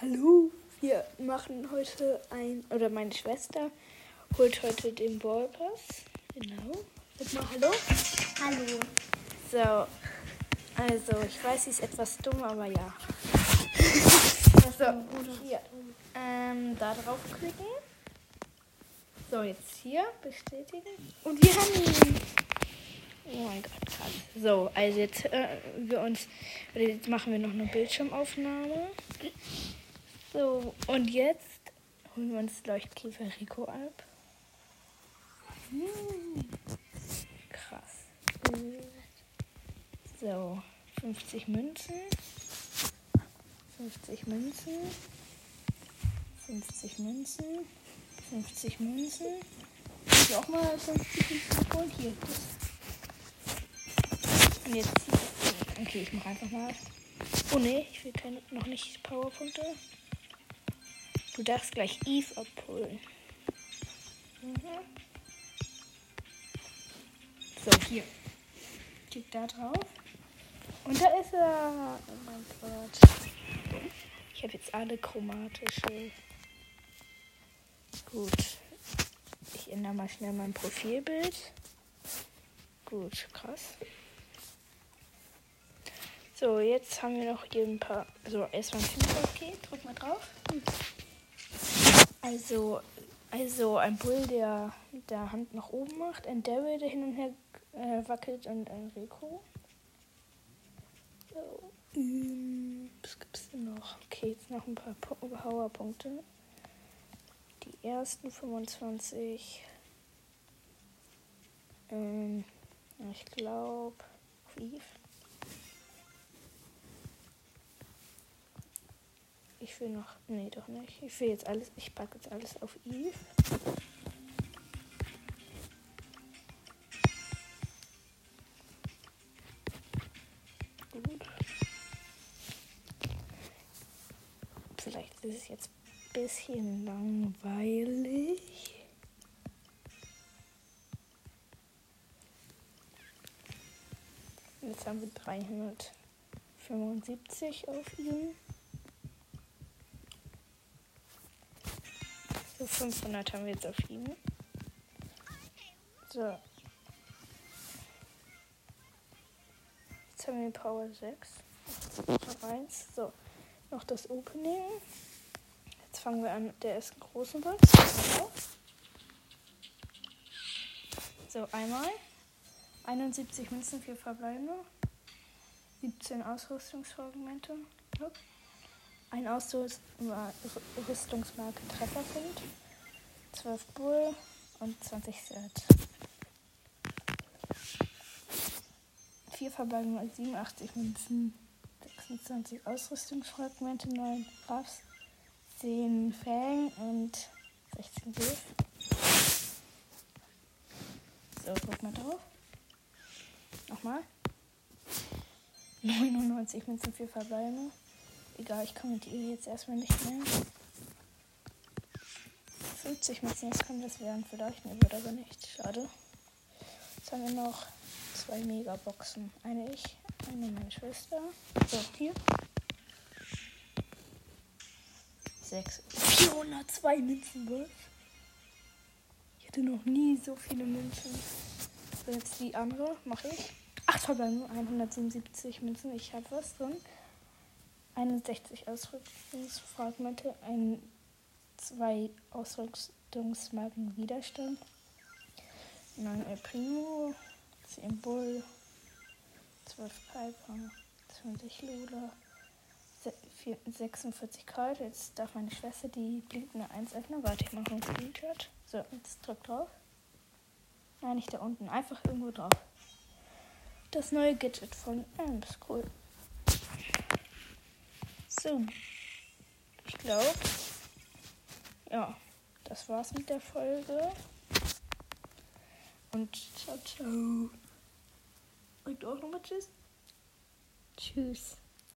Hallo, wir machen heute ein, oder meine Schwester holt heute den Ballpass. Genau. Sag mal Hallo. Hallo. So, also ich weiß, sie ist etwas dumm, aber ja. So, hier. Ähm, da draufklicken. So, jetzt hier bestätigen. Und wir haben ihn. Oh mein Gott, krass. So, also jetzt äh, wir uns, jetzt machen wir noch eine Bildschirmaufnahme. So, und jetzt holen wir uns Leuchtkäfer Rico ab. Hm. Krass. So, 50 Münzen. 50 Münzen. 50 Münzen. 50 Münzen. Ich auch mal 50 Münzen geholt. Hier. Und jetzt. Okay, ich mache einfach mal. Oh ne, ich will keine, noch nicht Powerpunkte. Du darfst gleich Eve abholen. Mhm. So, hier. Klick da drauf. Und da ist er. Oh mein Gott. Ich habe jetzt alle chromatische. Gut. Ich ändere mal schnell mein Profilbild. Gut, krass. So, jetzt haben wir noch hier ein paar. So, erstmal ein Okay, drück mal drauf. Also, also ein Bull, der der Hand nach oben macht, ein Daryl, der hin und her äh, wackelt und ein Rico. So, ähm, was gibt's denn noch? Okay, jetzt noch ein paar Powerpunkte. Die ersten 25. Ähm, ich glaube, Ich will noch. Nee, doch nicht. Ich will jetzt alles. Ich packe jetzt alles auf Eve. Gut. Vielleicht ist es jetzt ein bisschen langweilig. Jetzt haben wir 375 auf ihm. 500 haben wir jetzt auf ihm. So. Jetzt haben wir Power 6. Noch eins. So. Noch das Opening. Jetzt fangen wir an mit der ersten großen Box. So, einmal. 71 Münzen, 4 verbleibende. 17 Ausrüstungsfragmente. Hopp. Ein Ausrüstungsmarke Trefferpunkt. 12 Bull und 20 Set. 4 verbleibende 87 Münzen. 26 Ausrüstungsfragmente, 9 Buffs, 10 Fang und 16 Gift. So, guck mal drauf. Nochmal. 99 Münzen, 4 verbleibende. Egal, ich kommentiere jetzt erstmal nicht mehr. 50 Münzen, das kann das werden. Vielleicht, ne, wird aber nicht. Schade. Jetzt haben wir noch zwei Megaboxen. Eine ich, eine meine Schwester. So, hier. 6. 402 Münzen was? Ich hatte noch nie so viele Münzen. So, jetzt die andere mache ich. 8 verbleiben, 177 Münzen. Ich habe was drin. 61 Ausrüstungsfragmente, ein, zwei Ausrüstungsmarken Widerstand, 9 El Primo, 10 Bull, 12 Piper, 20 Lula, 46 Kalt. Jetzt darf meine Schwester die blinkende 1 öffnen. Warte, ich mache einen Screenshot. So, jetzt drück drauf. Nein, nicht da unten. Einfach irgendwo drauf. Das neue Gadget von Amps. Cool. So. Ich glaube. Ja, das war's mit der Folge. Und ciao, ciao. Und auch nochmal Tschüss. Tschüss.